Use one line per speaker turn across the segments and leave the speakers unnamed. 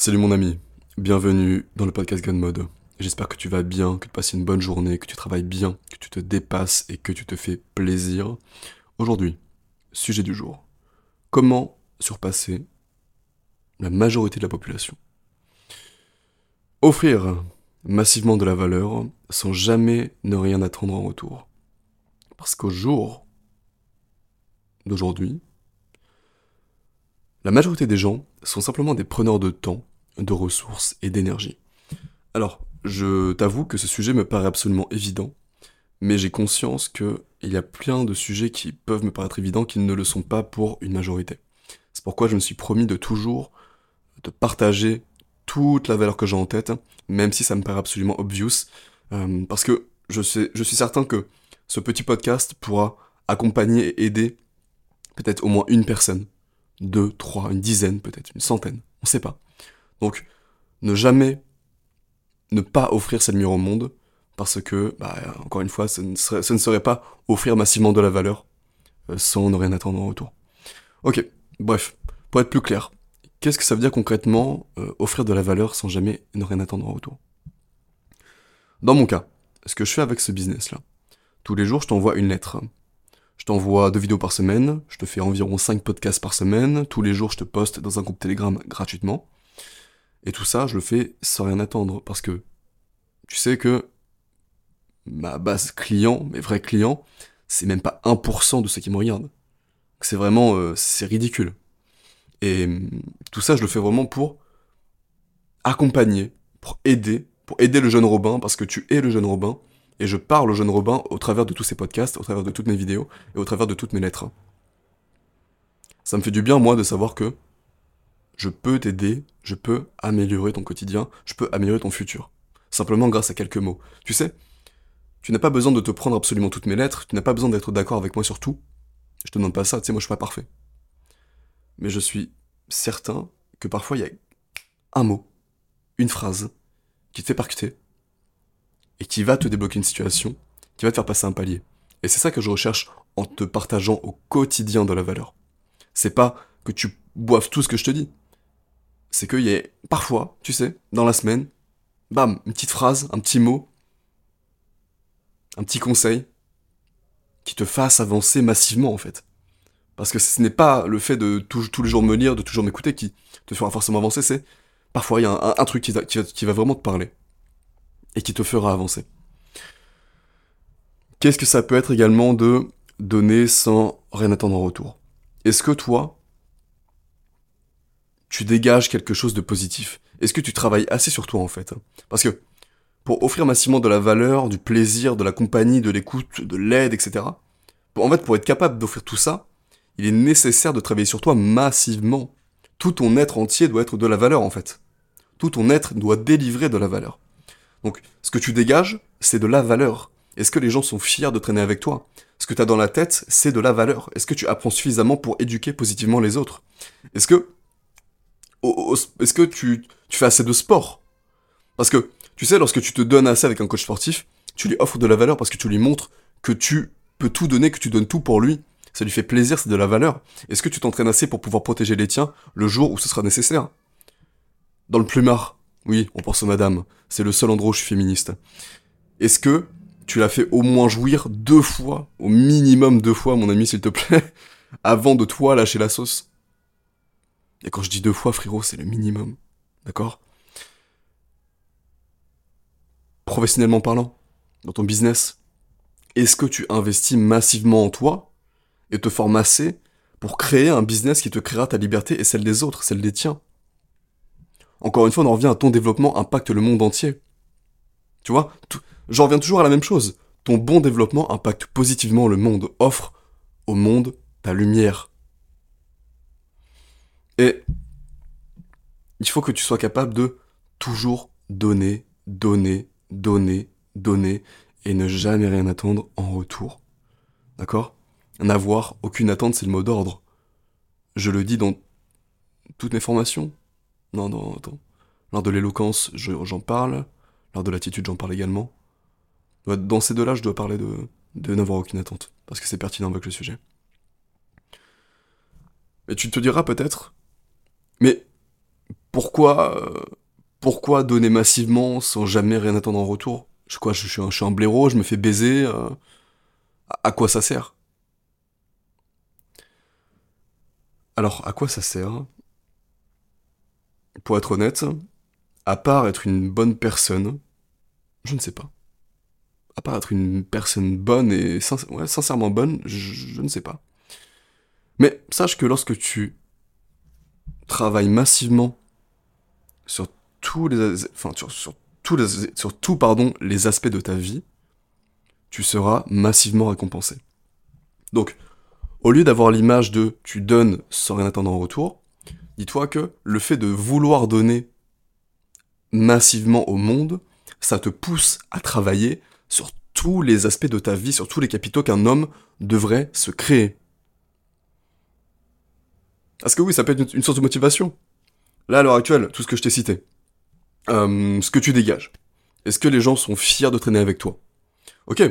Salut mon ami, bienvenue dans le podcast Gun Mode. J'espère que tu vas bien, que tu passes une bonne journée, que tu travailles bien, que tu te dépasses et que tu te fais plaisir. Aujourd'hui, sujet du jour. Comment surpasser la majorité de la population? Offrir massivement de la valeur sans jamais ne rien attendre en retour. Parce qu'au jour d'aujourd'hui, la majorité des gens sont simplement des preneurs de temps, de ressources et d'énergie. Alors, je t'avoue que ce sujet me paraît absolument évident, mais j'ai conscience qu'il y a plein de sujets qui peuvent me paraître évidents qui ne le sont pas pour une majorité. C'est pourquoi je me suis promis de toujours te partager toute la valeur que j'ai en tête, même si ça me paraît absolument obvious, euh, parce que je suis certain que ce petit podcast pourra accompagner et aider peut-être au moins une personne deux, trois, une dizaine peut-être, une centaine, on sait pas. Donc, ne jamais ne pas offrir cette lumière au monde, parce que, bah, encore une fois, ce ne, serait, pas offrir massivement de la valeur euh, sans ne rien attendre en retour. Ok, bref, pour être plus clair, qu'est-ce que ça veut dire concrètement euh, offrir de la valeur sans jamais ne rien attendre en retour? Dans mon cas, ce que je fais avec ce business-là, tous les jours je t'envoie une lettre t'envoie deux vidéos par semaine, je te fais environ 5 podcasts par semaine, tous les jours je te poste dans un groupe Telegram gratuitement. Et tout ça, je le fais sans rien attendre, parce que tu sais que ma base client, mes vrais clients, c'est même pas 1% de ceux qui me regardent. C'est vraiment, euh, c'est ridicule. Et hum, tout ça, je le fais vraiment pour accompagner, pour aider, pour aider le jeune Robin, parce que tu es le jeune Robin, et je parle au jeune Robin au travers de tous ces podcasts, au travers de toutes mes vidéos et au travers de toutes mes lettres. Ça me fait du bien, moi, de savoir que je peux t'aider, je peux améliorer ton quotidien, je peux améliorer ton futur. Simplement grâce à quelques mots. Tu sais, tu n'as pas besoin de te prendre absolument toutes mes lettres, tu n'as pas besoin d'être d'accord avec moi sur tout. Je te demande pas ça, tu sais, moi je suis pas parfait. Mais je suis certain que parfois il y a un mot, une phrase, qui te fait parcuter, et qui va te débloquer une situation, qui va te faire passer un palier. Et c'est ça que je recherche en te partageant au quotidien de la valeur. C'est pas que tu boives tout ce que je te dis. C'est qu'il y a parfois, tu sais, dans la semaine, bam, une petite phrase, un petit mot, un petit conseil qui te fasse avancer massivement en fait. Parce que ce n'est pas le fait de tous les jours me lire, de toujours m'écouter qui te fera forcément avancer, c'est parfois il y a un, truc qui va vraiment te parler et qui te fera avancer. Qu'est-ce que ça peut être également de donner sans rien attendre en retour? Est-ce que toi, tu dégages quelque chose de positif? Est-ce que tu travailles assez sur toi en fait? Parce que pour offrir massivement de la valeur, du plaisir, de la compagnie, de l'écoute, de l'aide, etc. en fait, pour être capable d'offrir tout ça, il est nécessaire de travailler sur toi massivement. Tout ton être entier doit être de la valeur en fait. Tout ton être doit délivrer de la valeur. Donc, ce que tu dégages, c'est de la valeur. Est-ce que les gens sont fiers de traîner avec toi? Ce que tu as dans la tête, c'est de la valeur. Est-ce que tu apprends suffisamment pour éduquer positivement les autres? Est-ce que, est-ce que tu, fais assez de sport? Parce que, tu sais, lorsque tu te donnes assez avec un coach sportif, tu lui offres de la valeur parce que tu lui montres que tu peux tout donner, que tu donnes tout pour lui. Ça lui fait plaisir, c'est de la valeur. Est-ce que tu t'entraînes assez pour pouvoir protéger les tiens le jour où ce sera nécessaire? Dans le plumard, oui, on pense aux madames. C'est le seul endroit où je suis féministe. Est-ce que tu l'as fait au moins jouir deux fois, au minimum deux fois, mon ami, s'il te plaît, avant de toi lâcher la sauce? Et quand je dis deux fois, frérot, c'est le minimum. D'accord? Professionnellement parlant, dans ton business, est-ce que tu investis massivement en toi et te formes assez pour créer un business qui te créera ta liberté et celle des autres, celle des tiens? Encore une fois, on en revient à ton développement impacte le monde entier. Tu vois J'en reviens toujours à la même chose. Ton bon développement impacte positivement le monde, offre au monde ta lumière. Et il faut que tu sois capable de toujours donner, donner, donner, donner, et ne jamais rien attendre en retour. D'accord? N'avoir aucune attente, c'est le mot d'ordre. Je le dis dans toutes mes formations, non, non, attends. Lors de l'éloquence, j'en parle. Lors de l'attitude, j'en parle également. Dans ces deux-là, je dois parler de, n'avoir aucune attente, parce que c'est pertinent avec le sujet. Et tu te diras peut-être, mais pourquoi, euh, pourquoi donner massivement sans jamais rien attendre en retour? Je, quoi, je, suis un, je suis blaireau, je me fais baiser. euh, à quoi ça sert? Alors, à quoi ça sert? Pour être honnête, à part être une bonne personne, je ne sais pas. À part être une personne bonne et sincèrement bonne, je, ne sais pas. Mais sache que lorsque tu travailles massivement sur tous tout, pardon, les aspects de ta vie, tu seras massivement récompensé. Donc, au lieu d'avoir l'image de tu donnes sans rien attendre en retour, dis-toi que le fait de vouloir donner massivement au monde, ça te pousse à travailler sur tous les aspects de ta vie, sur tous les capitaux qu'un homme devrait se créer. Parce que oui, ça peut être une, source de motivation? Là, à l'heure actuelle, tout ce que je t'ai cité, euh, ce que tu dégages, est-ce que les gens sont fiers de traîner avec toi? Ok,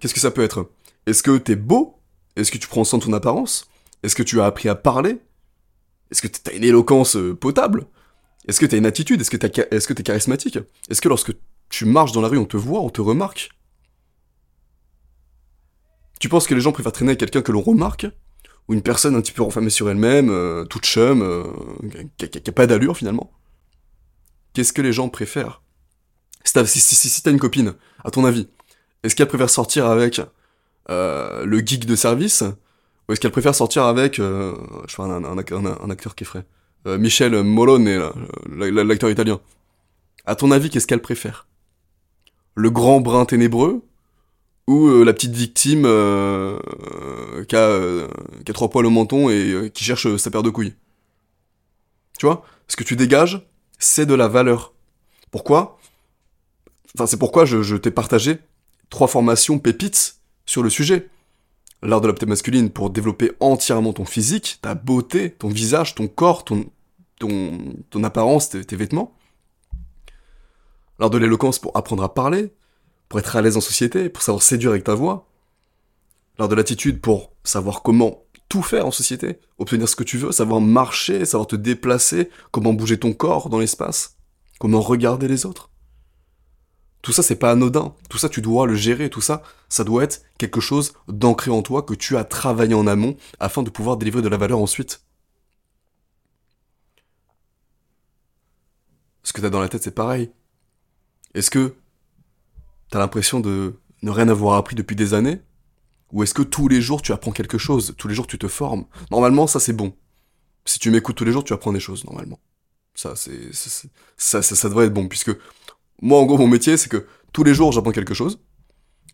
qu'est-ce que ça peut être? Est-ce que t'es beau? Est-ce que tu prends soin de ton apparence? Est-ce que tu as appris à parler? Est-ce que t'as une éloquence euh, potable? Est-ce que t'as une attitude? Est-ce que t'es charismatique? Est-ce que lorsque tu marches dans la rue, on te voit, on te remarque? Tu penses que les gens préfèrent traîner avec quelqu'un que l'on remarque? Ou une personne un petit peu renfermée sur elle-même, euh, toute chum, euh, qui, a- pas d'allure finalement? Qu'est-ce que les gens préfèrent? Si t'as si, si- si- une copine, à ton avis, est-ce qu'elle préfère sortir avec euh, le geek de service ou est-ce qu'elle préfère sortir avec euh, je sais un, un- acteur qui est frais Euh, Michel Molone, euh, la- l'acteur italien. À ton avis, qu'est-ce qu'elle préfère? Le grand brun ténébreux ou la petite victime qui, a, qui a trois poils au menton et qui cherche sa paire de couilles? Tu vois? Ce que tu dégages, c'est de la valeur. Pourquoi? Enfin, c'est pourquoi je, je t'ai partagé trois formations pépites sur le sujet. L'art de la masculine pour développer entièrement ton physique, ta beauté, ton visage, ton corps, ton, ton, apparence, tes vêtements. L'art de l'éloquence pour apprendre à parler, pour être à l'aise en société, pour savoir séduire avec ta voix. L'art de l'attitude pour savoir comment tout faire en société, obtenir ce que tu veux, savoir marcher, savoir te déplacer, comment bouger ton corps dans l'espace, comment regarder les autres. Tout ça, c'est pas anodin. Tout ça, tu dois le gérer. Tout ça, ça doit être quelque chose d'ancré en toi que tu as travaillé en amont afin de pouvoir délivrer de la valeur ensuite. Ce que t'as dans la tête, c'est pareil. Est-ce que t'as l'impression de ne rien avoir appris depuis des années? Ou est-ce que tous les jours tu apprends quelque chose? Tous les jours tu te formes? Normalement, ça c'est bon. Si tu m'écoutes tous les jours, tu apprends des choses, normalement. Ça, c'est, ça, ça, ça devrait être bon, puisque moi, en gros, mon métier, c'est que tous les jours, j'apprends quelque chose.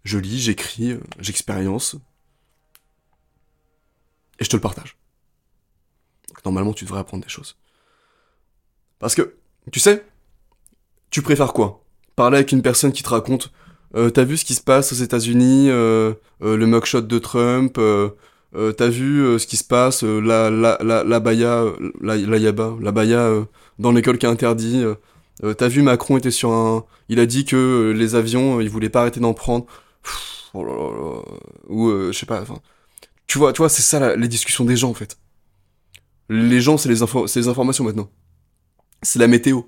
Je lis, j'écris, euh, j'expérience. Et je te le partage. Normalement, tu devrais apprendre des choses. Parce que, tu sais, tu préfères quoi? Parler avec une personne qui te raconte euh, T'as vu ce qui se passe aux États-Unis, euh, euh, le mugshot de Trump, euh, euh, t'as vu ce qui se passe, euh, la, la, la, la baya, la, la yaba, la baya dans l'école qui est interdit, euh, t'as vu Macron était sur un... Il a dit que euh, les avions, euh, il voulait pas arrêter d'en prendre. Oh. Ou, je sais pas, enfin... Tu vois, tu vois c'est ça la- les discussions des gens, en fait. Les gens, c'est les, infos, les informations, maintenant. C'est la météo.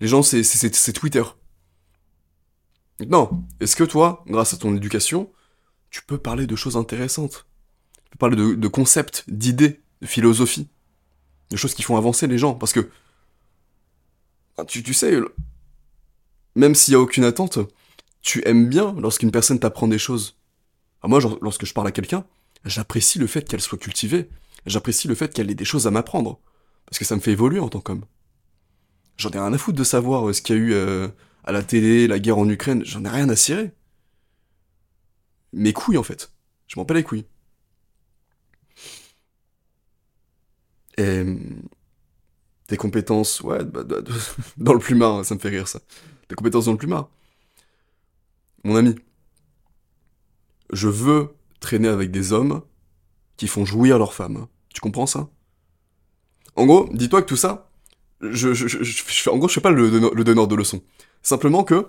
Les gens, c'est, Twitter. Non. Est-ce que toi, grâce à ton éducation, tu peux parler de choses intéressantes? Tu peux parler de, de concepts, d'idées, de philosophie, de choses qui font avancer les gens. Parce que, tu, sais, même s'il y a aucune attente, tu aimes bien lorsqu'une personne t'apprend des choses. Moi, lorsque je parle à quelqu'un, j'apprécie le fait qu'elle soit cultivée. J'apprécie le fait qu'elle ait des choses à m'apprendre. Parce que ça me fait évoluer en tant qu'homme. J'en ai rien à foutre de savoir euh, ce qu'il y a eu euh, à la télé, la guerre en Ukraine. J'en ai rien à cirer. Mes couilles, en fait. Je m'en bats les couilles. Et... Tes compétences, ouais, bah, bah, dans le plumard, ça me fait rire ça. Tes compétences dans le plumard. Mon ami, je veux traîner avec des hommes qui font jouir leurs femmes. Tu comprends ça? En gros, dis-toi que tout ça, je, je, je, en gros, je fais pas le, le donneur de leçons. Simplement que,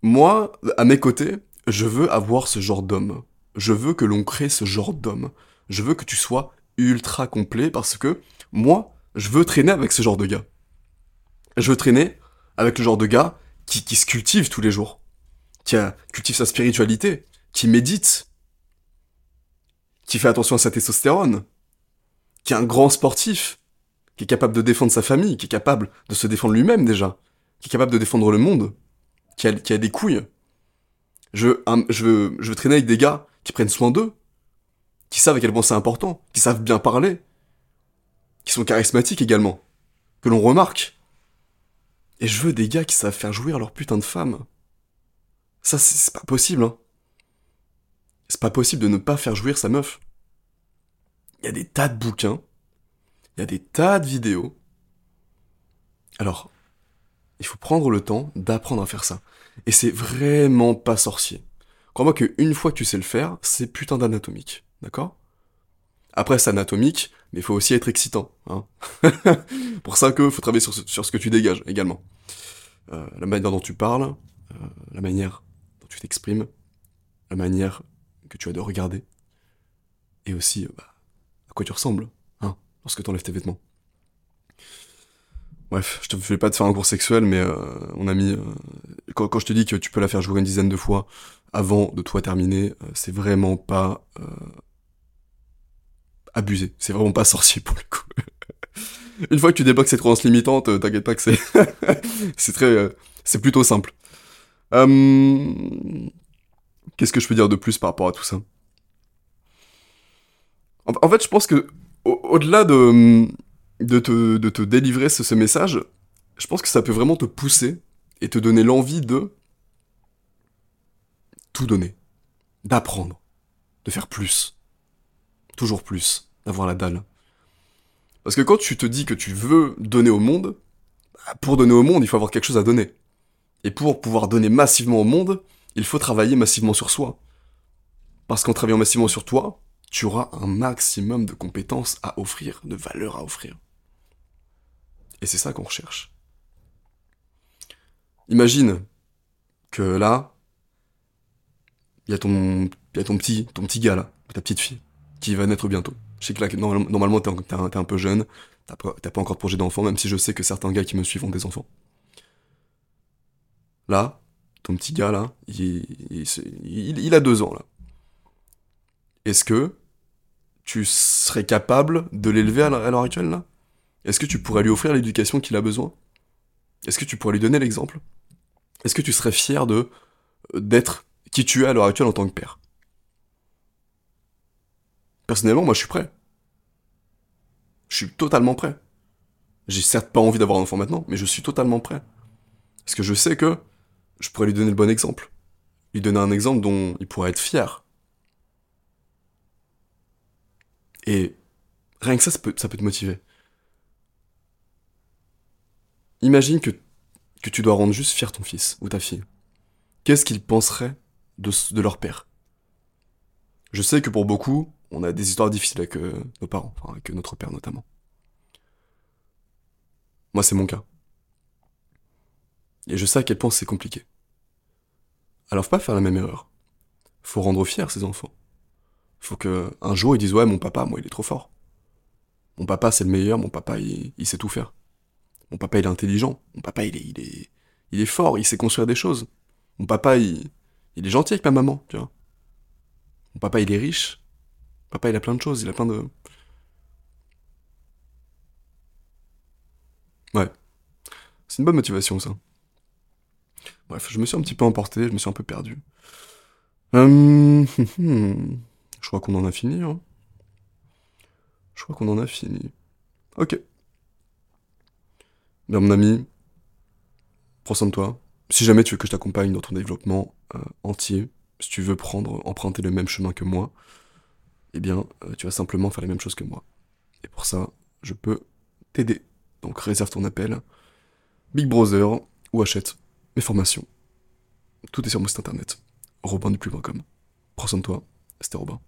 moi, à mes côtés, je veux avoir ce genre d'homme. Je veux que l'on crée ce genre d'homme. Je veux que tu sois ultra complet parce que, moi, je veux traîner avec ce genre de gars. Je veux traîner avec le genre de gars qui, qui se cultive tous les jours, qui cultive sa spiritualité, qui médite, qui fait attention à sa testostérone, qui est un grand sportif, qui est capable de défendre sa famille, qui est capable de se défendre lui-même déjà, qui est capable de défendre le monde, qui a, qui a des couilles. Je je, veux, je veux traîner avec des gars qui prennent soin d'eux, qui savent à quel point c'est important, qui savent bien parler, qui sont charismatiques également, que l'on remarque. Et je veux des gars qui savent faire jouir leur putain de femme. Ça, c'est pas possible, hein. C'est pas possible de ne pas faire jouir sa meuf. Il y a des tas de bouquins, il y a des tas de vidéos. Alors, il faut prendre le temps d'apprendre à faire ça. Et c'est vraiment pas sorcier. Crois-moi qu'une fois que tu sais le faire, c'est putain d'anatomique. D'accord? Après, c'est anatomique, mais il faut aussi être excitant. Hein Pour ça que faut travailler sur ce, que tu dégages également. Euh, la manière dont tu parles, euh, la manière dont tu t'exprimes, la manière que tu as de regarder, et aussi euh, bah, à quoi tu ressembles, hein, lorsque tu enlèves tes vêtements. Bref, je te fais pas te faire un cours sexuel, mais euh, mon ami, euh, quand, quand, je te dis que tu peux la faire jouer une dizaine de fois avant de toi terminer, c'est vraiment pas abusé. C'est vraiment pas sorcier pour le coup. une fois que tu débloques cette croyance limitante, t'inquiète pas que c'est c'est très c'est plutôt simple. Hum, Qu'est-ce que je peux dire de plus par rapport à tout ça? En, fait, je pense que au-delà de, de, te, de te délivrer ce, ce message, je pense que ça peut vraiment te pousser et te donner l'envie de tout donner, d'apprendre, de faire plus, toujours plus, d'avoir la dalle. Parce que quand tu te dis que tu veux donner au monde, bah, pour donner au monde, il faut avoir quelque chose à donner. Et pour pouvoir donner massivement au monde, il faut travailler massivement sur soi. Parce qu'en travaillant massivement sur toi, tu auras un maximum de compétences à offrir, de valeur à offrir. Et c'est ça qu'on recherche. Imagine que là, il y a ton, ton petit, ton petit gars là, ta petite fille, qui va naître bientôt. Je sais que là, normalement, t'es un, un, peu jeune, t'as pas, pas encore de projet d'enfant, même si je sais que certains gars qui me suivent ont des enfants. Là, ton petit gars là, il, a deux ans là. Est-ce que tu serais capable de l'élever à l'heure actuelle là? Est-ce que tu pourrais lui offrir l'éducation qu'il a besoin? Est-ce que tu pourrais lui donner l'exemple? Est-ce que tu serais fier d'être qui tu es à l'heure actuelle en tant que père? Personnellement, moi je suis prêt. Je suis totalement prêt. J'ai certes pas envie d'avoir un enfant maintenant, mais je suis totalement prêt. Parce que je sais que je pourrais lui donner le bon exemple. Lui donner un exemple dont il pourrait être fier. Et rien que ça, ça peut, te motiver. Imagine que, tu dois rendre juste fier ton fils ou ta fille. Qu'est-ce qu'ils penseraient de leur père? Je sais que pour beaucoup, on a des histoires difficiles avec euh, nos parents, enfin avec notre père notamment. Moi, c'est mon cas. Et je sais à quel point c'est compliqué. Alors faut pas faire la même erreur. Faut rendre fier ses enfants. Faut que un jour ils disent ouais mon papa, moi il est trop fort. Mon papa c'est le meilleur, mon papa il, sait tout faire. Mon papa il est intelligent, mon papa il est, il est, il est fort, il sait construire des choses. Mon papa il, il est gentil avec ma maman, tu vois. Mon papa il est riche. Papa il a plein de choses, il a plein de... Ouais. C'est une bonne motivation ça. Bref, je me suis un petit peu emporté, je me suis un peu perdu. Hum. je crois qu'on en a fini. Hein. Je crois qu'on en a fini. Ok. Bien mon ami, prends soin de toi. Si jamais tu veux que je t'accompagne dans ton développement euh, entier, si tu veux prendre, emprunter le même chemin que moi, eh bien, euh, tu vas simplement faire les mêmes choses que moi. Et pour ça, je peux t'aider. Donc réserve ton appel, Big Brother ou achète mes formations. Tout est sur mon site internet, robinduplus.com. Prends soin de toi, c'était Robin.